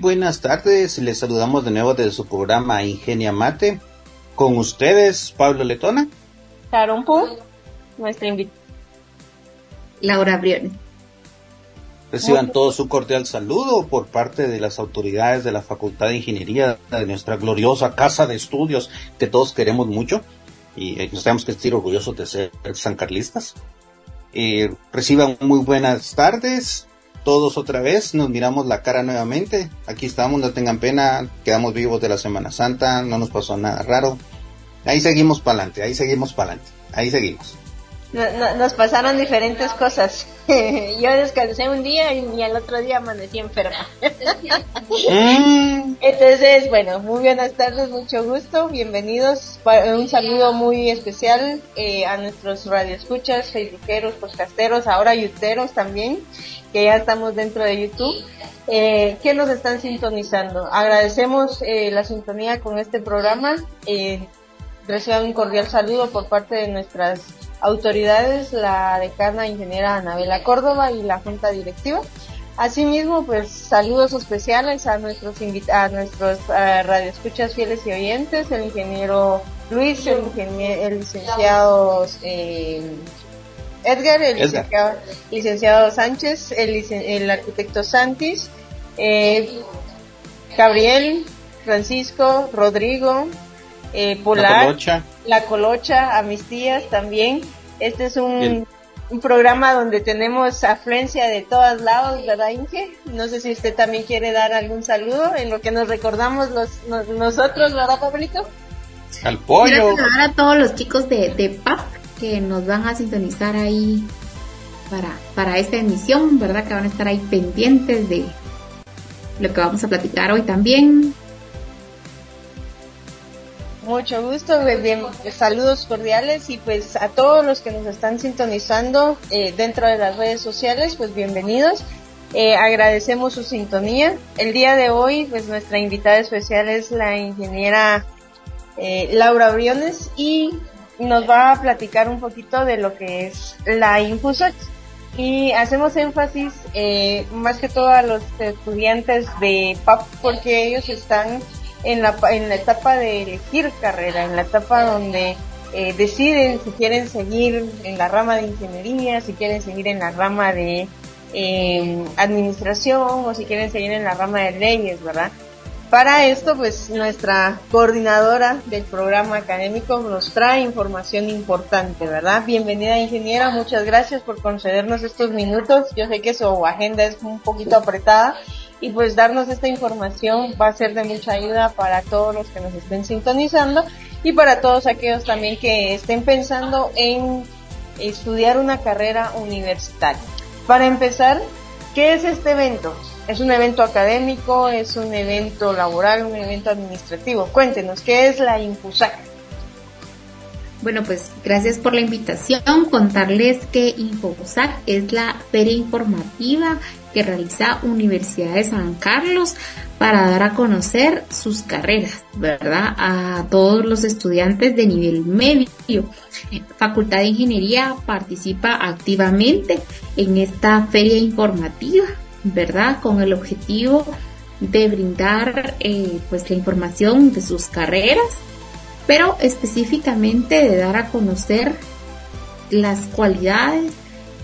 Buenas tardes, les saludamos de nuevo desde su programa Ingenia Mate. Con ustedes, Pablo Letona. Sharon Pu, nuestra invitada. Laura Briones. Reciban todo su cordial saludo por parte de las autoridades de la Facultad de Ingeniería de nuestra gloriosa casa de estudios que todos queremos mucho y nos tenemos que sentir orgullosos de ser sancarlistas. Eh, reciban muy buenas tardes, todos otra vez, nos miramos la cara nuevamente, aquí estamos, no tengan pena, quedamos vivos de la Semana Santa, no nos pasó nada raro, ahí seguimos para adelante, ahí seguimos para adelante, ahí seguimos. Nos pasaron diferentes cosas. Yo descansé un día y, al otro día amanecí enferma. Mm. Entonces, bueno, muy buenas tardes, mucho gusto, bienvenidos. Un saludo muy especial eh, a nuestros radioescuchas, facebookeros, podcasteros, ahora youtuberos también, que ya estamos dentro de YouTube. Eh, que nos están sintonizando. Agradecemos eh, la sintonía con este programa. Eh, reciban un cordial saludo por parte de nuestras autoridades, la decana ingeniera Anabela Córdoba y la junta directiva. Asimismo, pues saludos especiales a nuestros a nuestros uh, radioescuchas fieles y oyentes, el ingeniero Luis, el, el licenciado eh, Edgar, el Licenciado, Sánchez, el, el arquitecto Santis, eh, Gabriel, Francisco, Rodrigo, eh, Polar, la Colocha. a mis tías también. Este es un, un, programa donde tenemos afluencia de todos lados, ¿verdad, Inge? No sé si usted también quiere dar algún saludo en lo que nos recordamos los, nosotros, ¿verdad, Pablito? Al pollo. Quiero saludar a todos los chicos de, de PAP que nos van a sintonizar ahí para, para esta emisión, ¿verdad? Que van a estar ahí pendientes de lo que vamos a platicar hoy también. Mucho gusto, bien, saludos cordiales y pues a todos los que nos están sintonizando eh, dentro de las redes sociales, pues bienvenidos. Eh, agradecemos su sintonía. El día de hoy, pues nuestra invitada especial es la ingeniera eh, Laura Briones y nos va a platicar un poquito de lo que es la Infusox. Y hacemos énfasis más que todo a los estudiantes de PAP porque ellos están en la, en la etapa de elegir carrera, en la etapa donde eh, deciden si quieren seguir en la rama de ingeniería, si quieren seguir en la rama de eh, administración o si quieren seguir en la rama de leyes, ¿verdad? Para esto, pues nuestra coordinadora del programa académico nos trae información importante, ¿verdad? Bienvenida ingeniera, muchas gracias por concedernos estos minutos. Yo sé que su agenda es un poquito apretada y pues darnos esta información va a ser de mucha ayuda para todos los que nos estén sintonizando y para todos aquellos también que estén pensando en estudiar una carrera universitaria. Para empezar, ¿qué es este evento? ¿Es un evento académico? ¿Es un evento laboral? ¿Un evento administrativo? Cuéntenos, ¿qué es la INFUSAC? Bueno, pues gracias por la invitación. Contarles que InfoSAC es la feria informativa que realiza Universidad de San Carlos para dar a conocer sus carreras, ¿verdad? A todos los estudiantes de nivel medio. Facultad de Ingeniería participa activamente en esta feria informativa, ¿verdad? Con el objetivo de brindar eh, pues la información de sus carreras, pero específicamente de dar a conocer las cualidades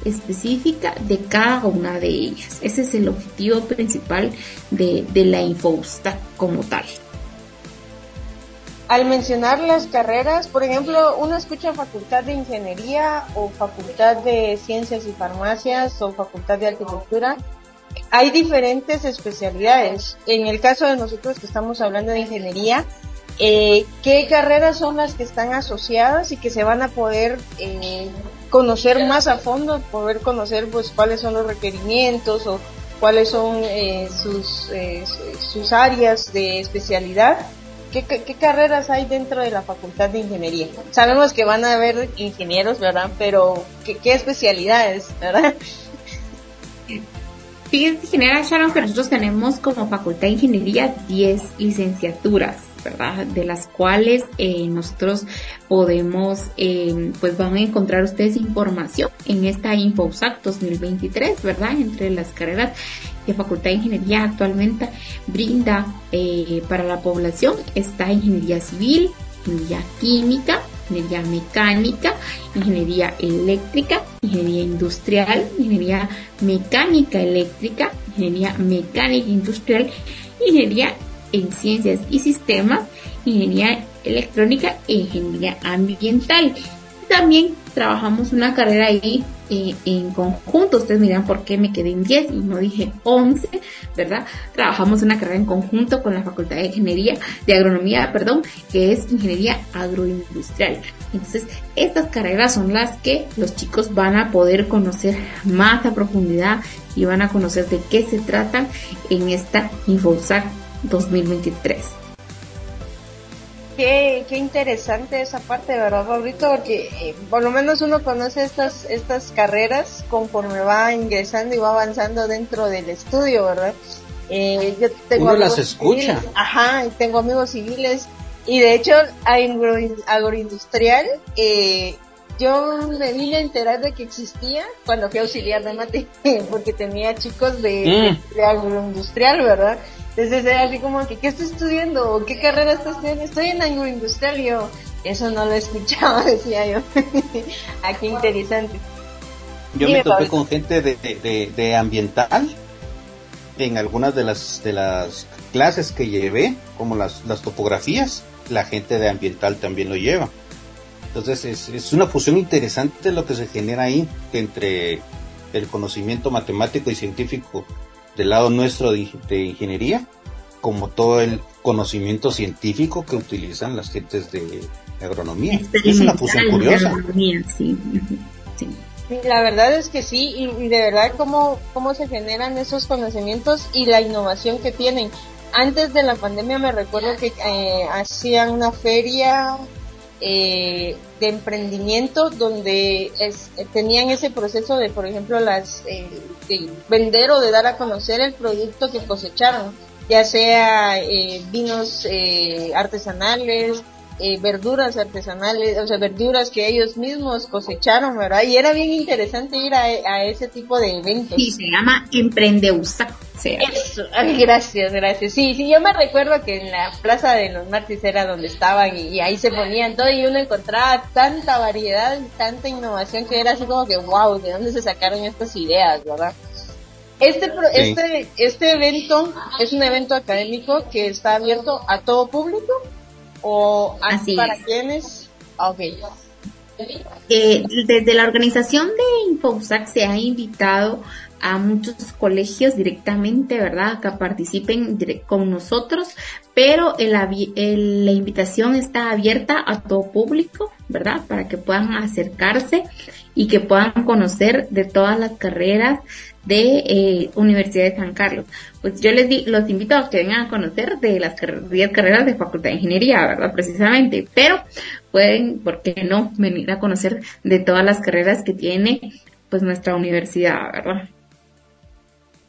específica de cada una de ellas. Ese es el objetivo principal de, la InfoStack como tal. Al mencionar las carreras, por ejemplo, uno escucha facultad de ingeniería o facultad de ciencias y farmacias o facultad de arquitectura. Hay diferentes especialidades. En el caso de nosotros que estamos hablando de ingeniería, eh, ¿qué carreras son las que están asociadas y que se van a poder eh, conocer más a fondo, poder conocer pues cuáles son los requerimientos o cuáles son eh, sus, eh, sus áreas de especialidad. ¿Qué, ¿Qué, carreras hay dentro de la Facultad de Ingeniería? Sabemos que van a haber ingenieros, ¿verdad? Pero ¿qué, qué especialidades, verdad? Fíjense, ingeniera Sharon, que nosotros tenemos como Facultad de Ingeniería 10 licenciaturas. De las cuales eh, nosotros podemos, eh, pues van a encontrar ustedes información en esta InfoSAC 2023, ¿verdad? Entre las carreras de Facultad de Ingeniería actualmente brinda eh, para la población está ingeniería civil, ingeniería química, ingeniería mecánica, ingeniería eléctrica, ingeniería industrial, ingeniería mecánica eléctrica, ingeniería mecánica industrial, ingeniería en ciencias y sistemas, ingeniería electrónica e ingeniería ambiental. También trabajamos una carrera ahí eh, en conjunto. Ustedes me dirán por qué me quedé en 10 y no dije 11, ¿verdad? Trabajamos una carrera en conjunto con la Facultad de Ingeniería, de Agronomía, perdón, que es Ingeniería Agroindustrial. Entonces, estas carreras son las que los chicos van a poder conocer más a profundidad y van a conocer de qué se trata en esta InfoSAC 2023. Qué, qué interesante esa parte, ¿verdad, Fabrito? Porque eh, por lo menos uno conoce estas, estas carreras conforme va ingresando y va avanzando dentro del estudio, ¿verdad? Eh, yo tengo uno las escucha. ajá, y tengo amigos civiles. Y de hecho, agro, agroindustrial, eh, yo me vine a enterar de que existía cuando fui auxiliar de mate, porque tenía chicos de, mm. de agroindustrial, ¿verdad? Entonces era así como que, ¿qué estoy estudiando? ¿Qué carrera estás estudiando? Estoy en agroindustrial. Y yo, eso no lo escuchaba, decía yo. Aquí interesante. Yo me topé con gente de, de, ambiental en algunas de las, de las clases que llevé, como las, las topografías, la gente de ambiental también lo lleva. Entonces es, es una fusión interesante lo que se genera ahí entre el conocimiento matemático y científico del lado nuestro de, ingeniería, como todo el conocimiento científico que utilizan las gentes de agronomía. Es una fusión curiosa. La verdad es que sí, y, de verdad cómo, cómo se generan esos conocimientos y la innovación que tienen. Antes de la pandemia me recuerdo que eh, hacían una feria eh, de emprendimiento donde tenían ese proceso de, por ejemplo, las eh, de vender o de dar a conocer el producto que cosecharon, ya sea eh, vinos eh, artesanales, eh, verduras artesanales, o sea, verduras que ellos mismos cosecharon, ¿verdad? Y era bien interesante ir a, ese tipo de eventos. Sí, se llama Emprendeusa. Eso, gracias, gracias. Sí, sí, yo me recuerdo que en la Plaza de los Martes era donde estaban y, ahí se ponían todo y uno encontraba tanta variedad y tanta innovación que era así como que, wow, ¿de dónde se sacaron estas ideas, verdad? Este, este, este evento es un evento académico que está abierto a todo público o para quienes. Eh, desde la organización de InfoSAC se ha invitado a muchos colegios directamente, ¿verdad?, que participen con nosotros, pero el, la invitación está abierta a todo público, ¿verdad?, para que puedan acercarse y que puedan conocer de todas las carreras de eh, Universidad de San Carlos. Pues yo les di, los invito a que vengan a conocer de las 10 carreras de Facultad de Ingeniería, ¿verdad? Precisamente, pero pueden, ¿por qué no?, venir a conocer de todas las carreras que tiene pues nuestra universidad, ¿verdad?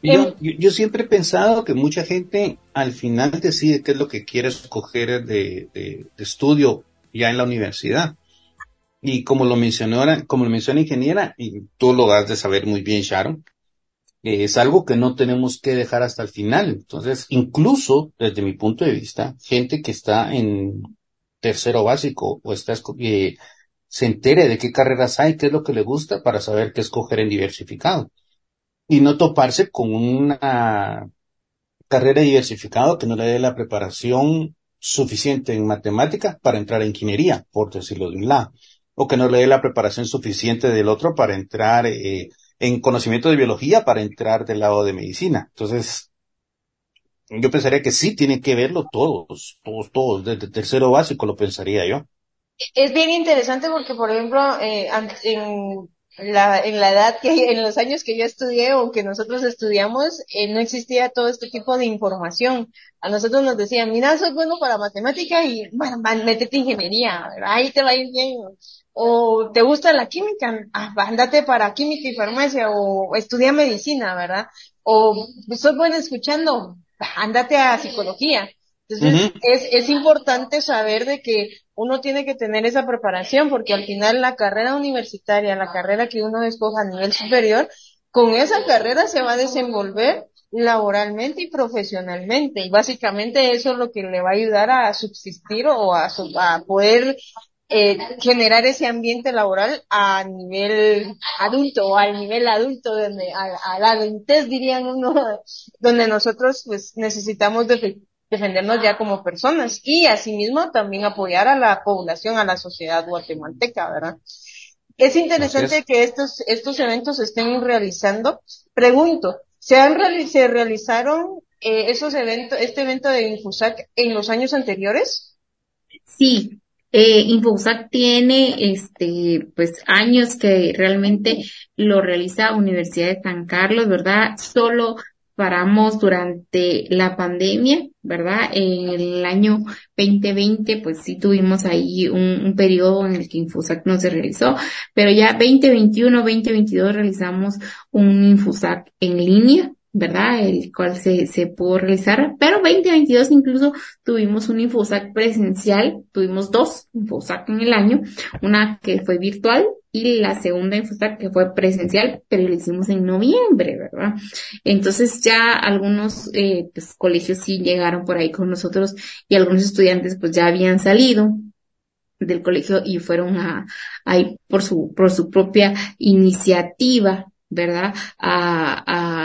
Yo, yo, siempre he pensado que mucha gente al final decide qué es lo que quiere escoger de, de, estudio ya en la universidad. Y como lo mencionó, como lo mencionó ingeniera, y tú lo has de saber muy bien, Sharon, es algo que no tenemos que dejar hasta el final. Entonces, incluso desde mi punto de vista, gente que está en tercero básico o está eh, se entere de qué carreras hay, qué es lo que le gusta para saber qué escoger en diversificado. Y no toparse con una carrera diversificada que no le dé la preparación suficiente en matemática para entrar en ingeniería, por decirlo de un lado, o que no le dé la preparación suficiente del otro para entrar eh, en conocimiento de biología para entrar del lado de medicina. Entonces, yo pensaría que sí tienen que verlo todos, todos, todos, desde tercero básico lo pensaría yo. Es bien interesante porque, por ejemplo, eh, en la, en la edad que, en los años que yo estudié o que nosotros estudiamos, eh, no existía todo este tipo de información. A nosotros nos decían, mira, sos bueno para matemática y, bueno, métete ingeniería, ahí te va a ir bien o te gusta la química, ah, andate para química y farmacia, o estudia medicina, ¿verdad? O soy buena escuchando, andate a psicología. Entonces, es, es importante saber de que uno tiene que tener esa preparación, porque al final la carrera universitaria, la carrera que uno escoja a nivel superior, con esa carrera se va a desenvolver laboralmente y profesionalmente. Y básicamente eso es lo que le va a ayudar a subsistir o a, a poder eh, generar ese ambiente laboral a nivel adulto o al nivel adulto, donde, a, la adultez dirían uno, donde nosotros pues necesitamos defendernos ya como personas y asimismo también apoyar a la población, a la sociedad guatemalteca, ¿verdad? Es interesante que estos, estos eventos se estén realizando. Pregunto, ¿se han se realizaron eh, esos eventos, este evento de Infusac en los años anteriores? Sí, eh, Infosac tiene este pues años que realmente lo realiza Universidad de San Carlos, ¿verdad? Solo paramos durante la pandemia, ¿verdad? En el año 2020, pues sí tuvimos ahí un, un periodo en el que Infosac no se realizó, pero ya 2021, 2022 realizamos un Infosac en línea, ¿verdad? El cual se, se pudo realizar, pero 2022 incluso tuvimos un Infosac presencial, tuvimos dos Infosac en el año, una que fue virtual y la segunda Infosac que fue presencial, pero lo hicimos en noviembre, ¿verdad? Entonces ya algunos eh, pues, colegios sí llegaron por ahí con nosotros y algunos estudiantes pues ya habían salido del colegio y fueron a, ahí por su, por su propia iniciativa, ¿verdad? A, a,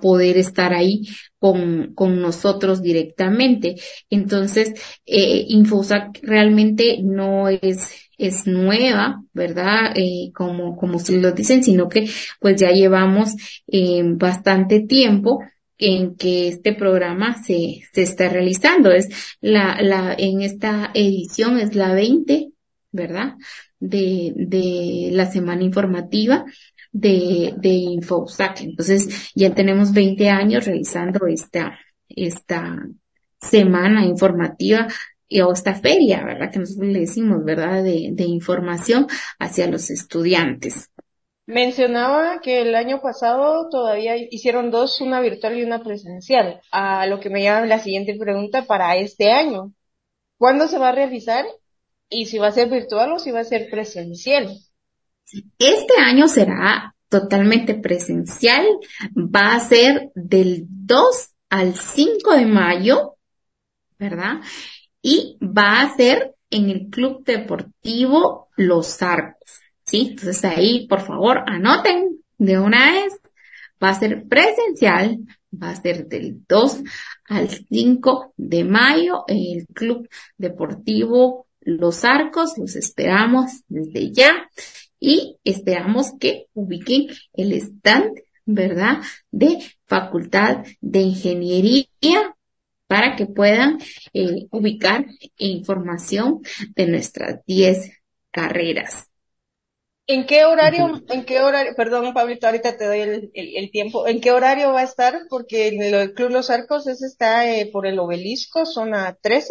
poder estar ahí con, con nosotros directamente. Entonces, eh, Infosac realmente no es, es nueva, ¿verdad? Eh, como, como se lo dicen, sino que pues ya llevamos eh, bastante tiempo en que este programa se, se está realizando. Es la, la, en esta edición es la 20, ¿verdad? De, de la semana informativa de, de InfoSac. Entonces, ya tenemos 20 años realizando esta, esta semana informativa o esta feria, ¿verdad? Que nosotros le decimos, ¿verdad? De, de información hacia los estudiantes. Mencionaba que el año pasado todavía hicieron dos, una virtual y una presencial. A lo que me llama la siguiente pregunta para este año. ¿Cuándo se va a realizar? Y si va a ser virtual o si va a ser presencial. Este año será totalmente presencial, va a ser del 2 al 5 de mayo, ¿verdad? Y va a ser en el Club Deportivo Los Arcos, ¿sí? Entonces ahí, por favor, anoten de una vez. Va a ser presencial, va a ser del 2 al 5 de mayo en el Club Deportivo Los Arcos. Los esperamos desde ya y esperamos que ubiquen el stand, ¿verdad? De Facultad de Ingeniería para que puedan eh, ubicar información de nuestras 10 carreras. ¿En qué horario, en qué horario, perdón Pablito, ahorita te doy el, el, tiempo, ¿en qué horario va a estar? Porque el Club Los Arcos ese está eh, por el obelisco, zona 13.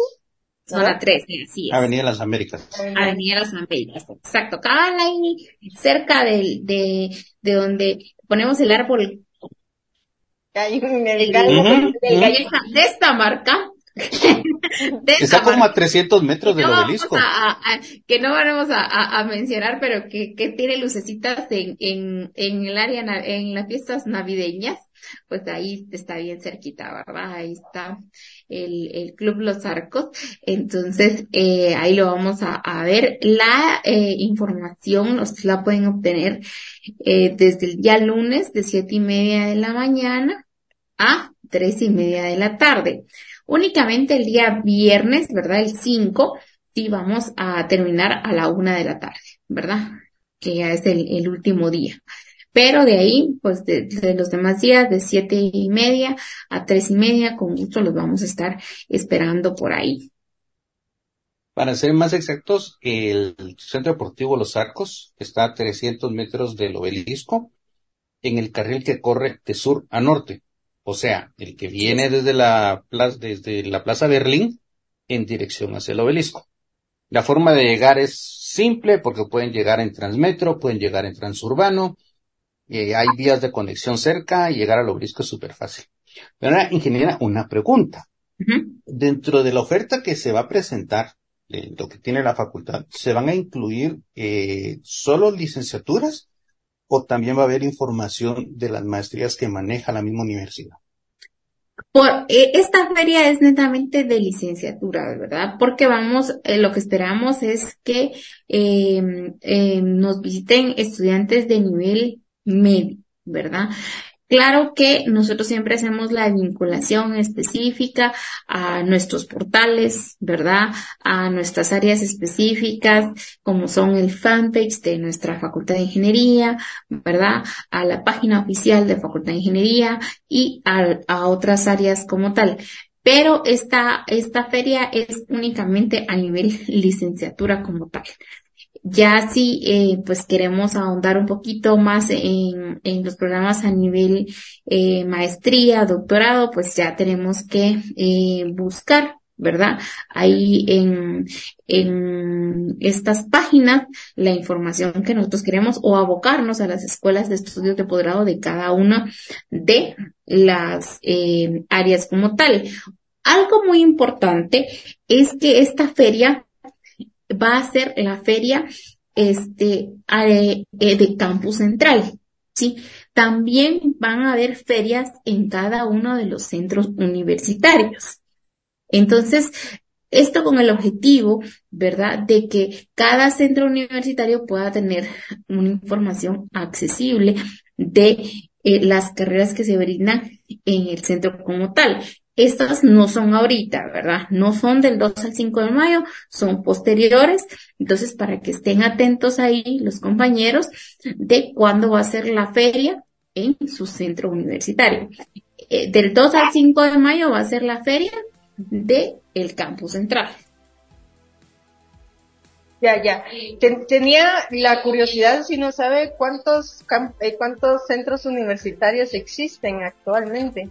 Zona 13, así es. Avenida Las Américas. Avenida Las Américas, exacto. Cabal ahí, cerca de, de, de donde ponemos el árbol. el gallo, de esta marca, Está como a 300 metros del obelisco. que no vamos a, mencionar, pero que, que tiene lucecitas en, en, en el área, en las fiestas navideñas pues ahí está bien cerquita, ¿verdad? Ahí está el, el Club Los Arcos. Entonces, eh, ahí lo vamos a, a ver. La eh, información ustedes la pueden obtener eh, desde el día lunes de siete y media de la mañana a tres y media de la tarde. Únicamente el día viernes, ¿verdad? El 5, sí vamos a terminar a la una de la tarde, ¿verdad? Que ya es el, el último día. Pero de ahí, pues de, los demás días, de siete y media a tres y media, con gusto los vamos a estar esperando por ahí. Para ser más exactos, el Centro Deportivo Los Arcos está a 300 metros del obelisco en el carril que corre de sur a norte. O sea, el que viene desde la plaza, desde la Plaza Berlín en dirección hacia el obelisco. La forma de llegar es simple porque pueden llegar en Transmetro, pueden llegar en Transurbano, eh, hay vías de conexión cerca y llegar al obelisco es súper fácil. Pero ahora, ingeniera, una pregunta. Dentro de la oferta que se va a presentar, de lo que tiene la facultad, ¿se van a incluir eh, solo licenciaturas o también va a haber información de las maestrías que maneja la misma universidad? Por, eh, esta feria es netamente de licenciatura, ¿verdad? Porque vamos, eh, lo que esperamos es que em, em, nos visiten estudiantes de nivel medio, ¿verdad? Claro que nosotros siempre hacemos la vinculación específica a nuestros portales, ¿verdad? A nuestras áreas específicas, como son el fanpage de nuestra Facultad de Ingeniería, ¿verdad? A la página oficial de Facultad de Ingeniería y a, otras áreas como tal. Pero esta, esta feria es únicamente a nivel licenciatura como tal. Ya si eh, pues queremos ahondar un poquito más en, en los programas a nivel eh, maestría, doctorado, pues ya tenemos que eh, buscar, ¿verdad? Ahí en, en estas páginas la información que nosotros queremos o abocarnos a las escuelas de estudios de posgrado de cada una de las eh, áreas como tal. Algo muy importante es que esta feria va a ser la feria este, eh, de Campus Central. ¿sí? También van a haber ferias en cada uno de los centros universitarios. Entonces, esto con el objetivo, ¿verdad?, de que cada centro universitario pueda tener una información accesible de eh, las carreras que se brindan en el centro como tal. Estas no son ahorita, ¿verdad? No son del 2 al 5 de mayo, son posteriores. Entonces, para que estén atentos ahí los compañeros de cuándo va a ser la feria en su centro universitario. Eh, del 2 al 5 de mayo va a ser la feria de el campus central. Ya, ya. Tenía la curiosidad si no sabe cuántos, eh, cuántos centros universitarios existen actualmente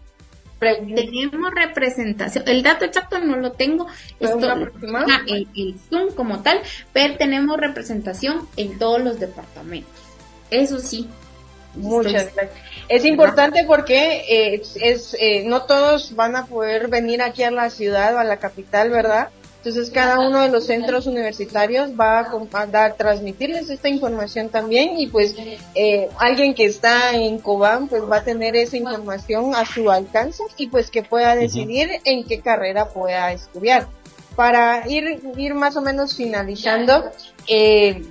tenemos representación, el dato exacto no lo tengo, esto, el, el, Zoom como tal, pero tenemos representación en todos los departamentos. Eso sí. Muchas gracias. Es importante porque eh, es, eh, no todos van a poder venir aquí a la ciudad o a la capital, ¿verdad? Entonces cada uno de los centros universitarios va a, dar, transmitirles esta información también y pues eh, alguien que está en Cobán pues va a tener esa información a su alcance y pues que pueda decidir en qué carrera pueda estudiar. Para ir, ir más o menos finalizando, eh,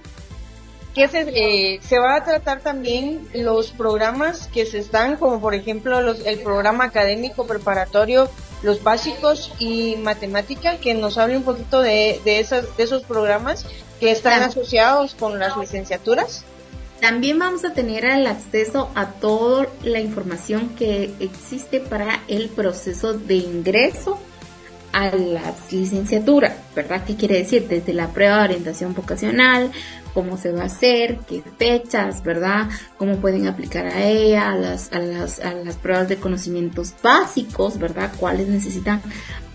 que se, eh, se va a tratar también los programas que se están, como por ejemplo los, el programa académico preparatorio los básicos y matemática, que nos hable un poquito de, de, esas, de esos programas que están asociados con las licenciaturas. También vamos a tener el acceso a toda la información que existe para el proceso de ingreso a las licenciaturas, ¿verdad? ¿Qué quiere decir? Desde la prueba de orientación vocacional, cómo se va a hacer, qué fechas, ¿verdad? Cómo pueden aplicar a ella, a las, a las, a las pruebas de conocimientos básicos, ¿verdad? Cuáles necesitan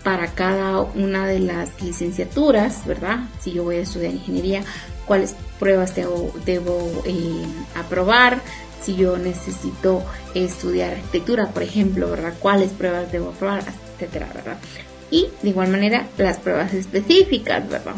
para cada una de las licenciaturas, ¿verdad? Si yo voy a estudiar ingeniería, cuáles pruebas debo, debo eh, aprobar, si yo necesito estudiar arquitectura, por ejemplo, ¿verdad? ¿Cuáles pruebas debo aprobar, etcétera, ¿verdad? Y de igual manera las pruebas específicas, ¿verdad?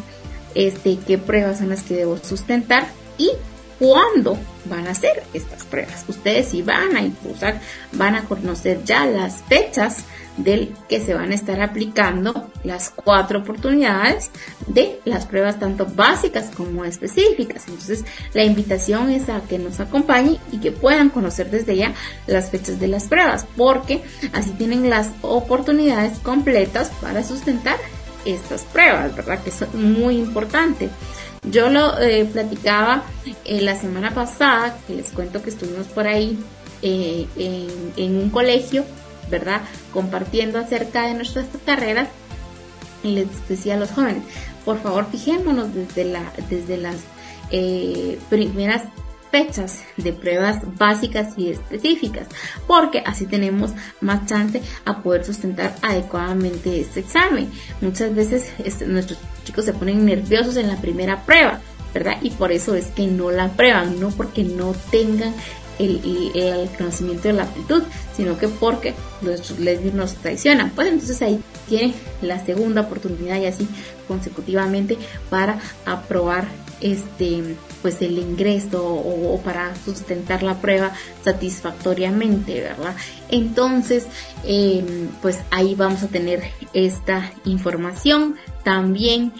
este, qué pruebas son las que debo sustentar y cuándo van a ser estas pruebas. Ustedes si van a impulsar, van a conocer ya las fechas del que se van a estar aplicando las cuatro oportunidades de las pruebas tanto básicas como específicas. Entonces, la invitación es a que nos acompañen y que puedan conocer desde ya las fechas de las pruebas, porque así tienen las oportunidades completas para sustentar estas pruebas, ¿verdad? Que es muy importante. Yo lo eh, platicaba eh, la semana pasada, que les cuento que estuvimos por ahí eh, en, un colegio, ¿verdad? Compartiendo acerca de nuestras carreras les decía a los jóvenes, por favor fijémonos desde, la, desde las primeras fechas de pruebas básicas y específicas, porque así tenemos más chance a poder sustentar adecuadamente este examen. Muchas veces este, nuestros chicos se ponen nerviosos en la primera prueba, ¿verdad? Y por eso es que no la prueban, no porque no tengan el, conocimiento de la aptitud, sino que porque los lesbios nos traicionan. Pues entonces ahí tiene la segunda oportunidad y así consecutivamente para aprobar este pues el ingreso o, para sustentar la prueba satisfactoriamente verdad entonces em, pues ahí vamos a tener esta información también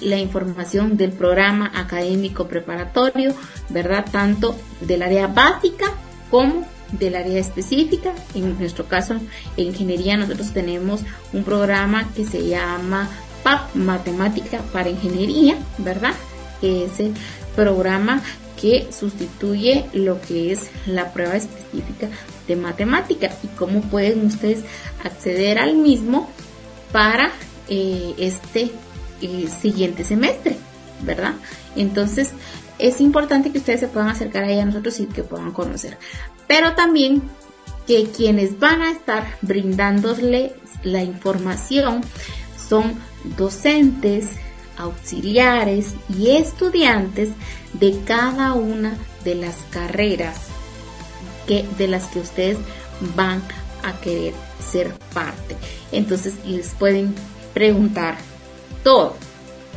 la información del programa académico preparatorio, ¿verdad? Tanto del área básica como del área específica. En nuestro caso, en ingeniería, nosotros tenemos un programa que se llama PAP, Matemática para Ingeniería, ¿verdad? Que es el programa que sustituye lo que es la prueba específica de matemática y cómo pueden ustedes acceder al mismo para eh, este siguiente semestre, ¿verdad? Entonces, es importante que ustedes se puedan acercar ahí a nosotros y que puedan conocer. Pero también que quienes van a estar brindándole la información son docentes, auxiliares y estudiantes de cada una de las carreras que, de las que ustedes van a querer ser parte. Entonces les pueden preguntar todo.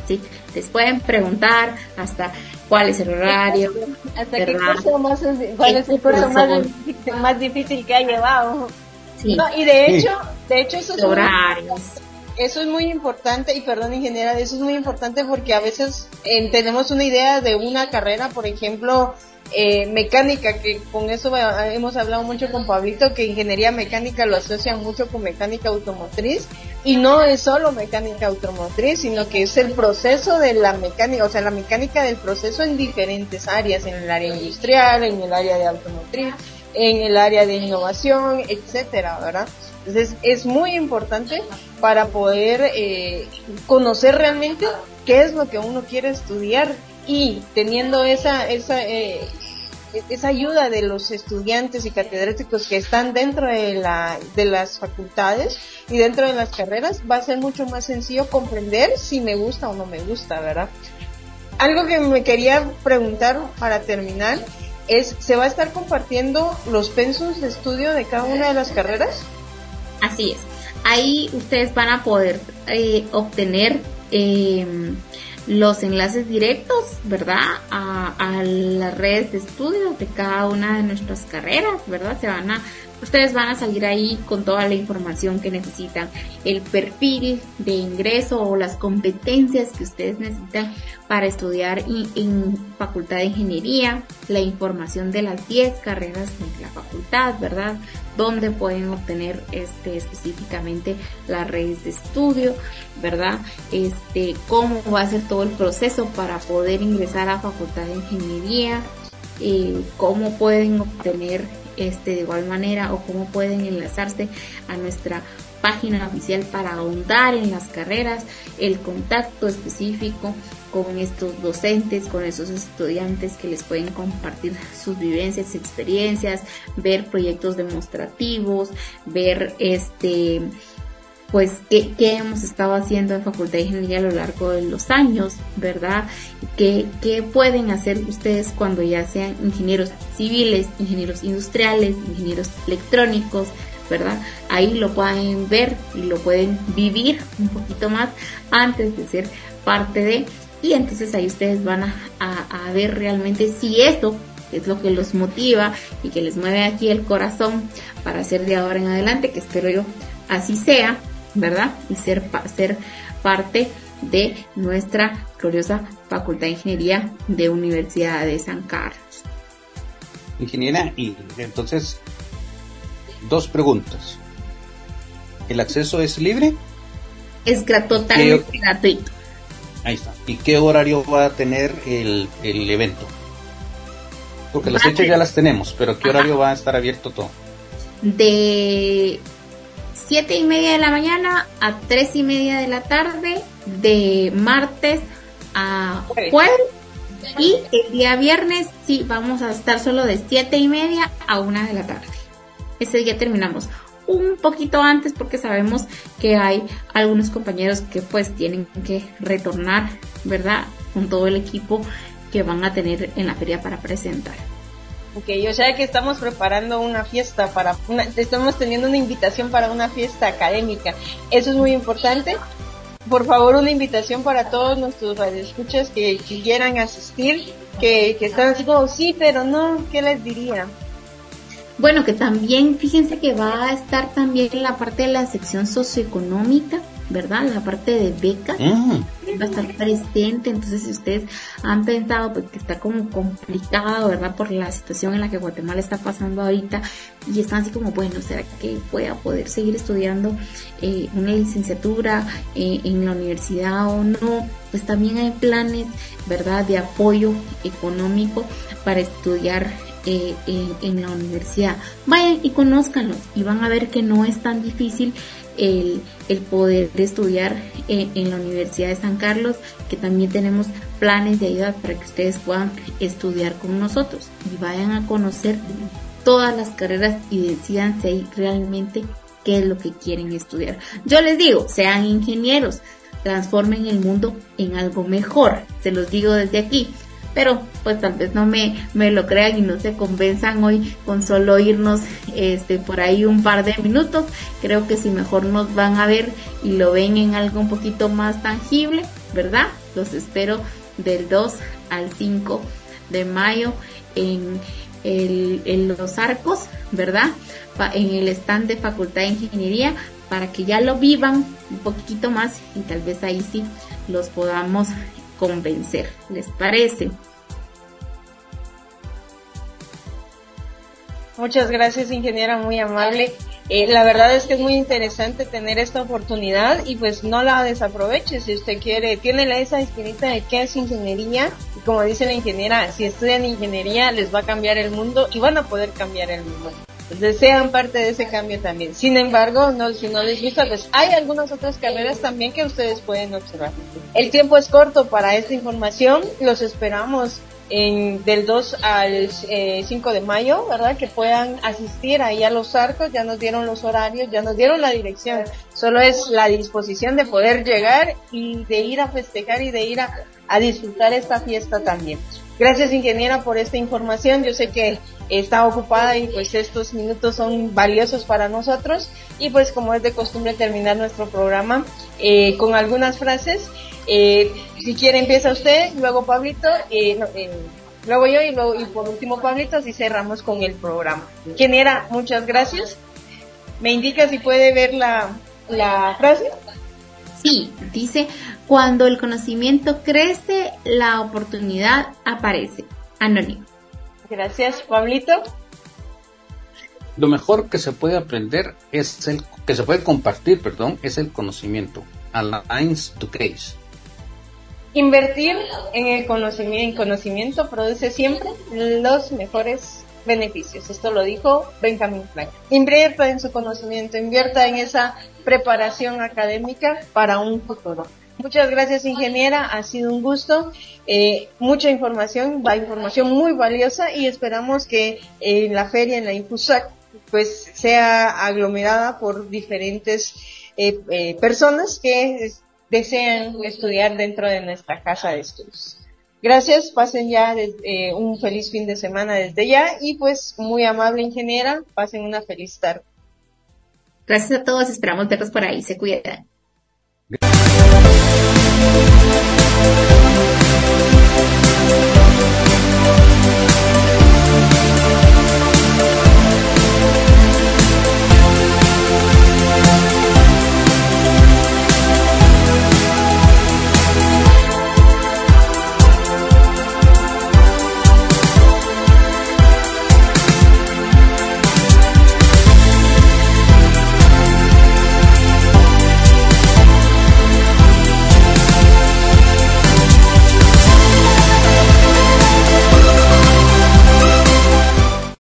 ¿sí? Les pueden preguntar hasta cuál es el horario. Hasta qué curso más, cuál es el curso más, difícil que ha llevado. Sí. y de hecho, de hecho eso es horarios. eso es muy importante y perdón ingeniera, eso es muy importante porque a veces eh, tenemos una idea de una carrera, por ejemplo, eh, mecánica, que con eso hemos hablado mucho con Pablito, que ingeniería mecánica lo asocian mucho con mecánica automotriz y no es solo mecánica automotriz, sino que es el proceso de la mecánica, o sea, la mecánica del proceso en diferentes áreas, en el área industrial, en el área de automotriz, en el área de innovación, etcétera, ¿verdad? Entonces es muy importante para poder eh, conocer realmente qué es lo que uno quiere estudiar y teniendo esa, esa, eh, esa ayuda de los estudiantes y catedráticos que están dentro de, la, de las facultades y dentro de las carreras, va a ser mucho más sencillo comprender si me gusta o no me gusta, ¿verdad? Algo que me quería preguntar para terminar es, ¿se va a estar compartiendo los pensos de estudio de cada una de las carreras? Así es. Ahí ustedes van a poder eh, obtener eh, los enlaces directos, ¿verdad? A, las redes de estudio de cada una de nuestras carreras, ¿verdad? Se van a Ustedes van a salir ahí con toda la información que necesitan, el perfil de ingreso o las competencias que ustedes necesitan para estudiar en, Facultad de Ingeniería, la información de las 10 carreras de la facultad, ¿verdad? Dónde pueden obtener este, específicamente las redes de estudio, ¿verdad? Este, cómo va a ser todo el proceso para poder ingresar a Facultad de Ingeniería, eh, cómo pueden obtener este, de igual manera o cómo pueden enlazarse a nuestra página oficial para ahondar en las carreras, el contacto específico con estos docentes, con esos estudiantes que les pueden compartir sus vivencias, experiencias, ver proyectos demostrativos, ver este pues qué, hemos estado haciendo en Facultad de Ingeniería a lo largo de los años, ¿verdad? ¿Qué, ¿Qué pueden hacer ustedes cuando ya sean ingenieros civiles, ingenieros industriales, ingenieros electrónicos, ¿verdad? Ahí lo pueden ver y lo pueden vivir un poquito más antes de ser parte de, y entonces ahí ustedes van a, ver realmente si esto es lo que los motiva y que les mueve aquí el corazón para hacer de ahora en adelante, que espero yo así sea, ¿verdad? Y ser, ser parte de nuestra gloriosa Facultad de Ingeniería de Universidad de San Carlos. Ingeniera, y entonces, dos preguntas. ¿El acceso es libre? Es totalmente gratuito. Ahí está. ¿Y qué horario va a tener el, el evento? Porque las fechas ya las tenemos, pero ¿qué horario va a estar abierto todo? De 7 y media de la mañana a 3 y media de la tarde, de martes a jueves. Y el día viernes sí vamos a estar solo de 7 y media a 1 de la tarde. Ese día terminamos un poquito antes porque sabemos que hay algunos compañeros que pues tienen que retornar, ¿verdad? Con todo el equipo que van a tener en la feria para presentar. Ok, o sea que estamos preparando una fiesta para una, estamos teniendo una invitación para una fiesta académica. Eso es muy importante. Por favor, una invitación para todos nuestros radioescuchas que, quieran asistir, que, que están así como, sí, pero no, ¿qué les diría? Bueno, que también, fíjense que va a estar también la parte de la sección socioeconómica, ¿verdad? La parte de becas mm. va a estar presente. Entonces, si ustedes han pensado pues, que está como complicado, ¿verdad? Por la situación en la que Guatemala está pasando ahorita y están así como, bueno, ¿será que voy a poder seguir estudiando eh, una licenciatura eh, en la universidad o no? Pues también hay planes, ¿verdad? De apoyo económico para estudiar eh, en, la universidad. Vayan y conózcanlos y van a ver que no es tan difícil el, el poder estudiar en, la Universidad de San Carlos, que también tenemos planes de ayuda para que ustedes puedan estudiar con nosotros y vayan a conocer todas las carreras y decidan si realmente qué es lo que quieren estudiar. Yo les digo, sean ingenieros, transformen el mundo en algo mejor, se los digo desde aquí pero pues tal vez no me, me lo crean y no se convenzan hoy con solo irnos este por ahí un par de minutos. Creo que si mejor nos van a ver y lo ven en algo un poquito más tangible, ¿verdad? Los espero del 2 al 5 de mayo en, el, en los arcos, ¿verdad? En el stand de Facultad de Ingeniería para que ya lo vivan un poquito más y tal vez ahí sí los podamos convencer. ¿Les parece? Muchas gracias, ingeniera, muy amable. Eh, la verdad es que es muy interesante tener esta oportunidad y pues no la desaproveche si usted quiere. Tiene esa espinita de qué es ingeniería y como dice la ingeniera, si estudian ingeniería les va a cambiar el mundo y van a poder cambiar el mundo. Entonces sean parte de ese cambio también. Sin embargo, no, si no les gusta, pues hay algunas otras carreras también que ustedes pueden observar. El tiempo es corto para esta información. Los esperamos en, del 2 al 5 eh, de mayo, ¿verdad? Que puedan asistir ahí a los arcos, ya nos dieron los horarios, ya nos dieron la dirección, solo es la disposición de poder llegar y de ir a festejar y de ir a, a disfrutar esta fiesta también. Gracias ingeniera por esta información, yo sé que está ocupada y pues estos minutos son valiosos para nosotros y pues como es de costumbre terminar nuestro programa eh, con algunas frases eh, si quiere empieza usted, luego Pablito, eh, eh, luego yo y, luego, y por último Pablito, así cerramos con el programa. ¿Quién era? Muchas gracias. ¿Me indica si puede ver la, la frase? Sí, dice, cuando el conocimiento crece, la oportunidad aparece. Anónimo. Gracias, Pablito. Lo mejor que se puede aprender es el que se puede compartir, perdón, es el conocimiento. Alliance to Case. Invertir en el conocimiento, conocimiento produce siempre los mejores beneficios. Esto lo dijo Benjamin Franklin. Invierta en su conocimiento, invierta en esa preparación académica para un futuro. Muchas gracias, ingeniera. Ha sido un gusto. Eh, mucha información, va información muy valiosa y esperamos que en la feria, en la Infusac, pues sea aglomerada por diferentes eh, eh, personas que desean estudiar dentro de nuestra casa de estudios. Gracias, pasen ya eh, un feliz fin de semana desde ya y pues muy amable ingeniera, pasen una feliz tarde. Gracias a todos, esperamos verlos por ahí, se cuidan. Thank you.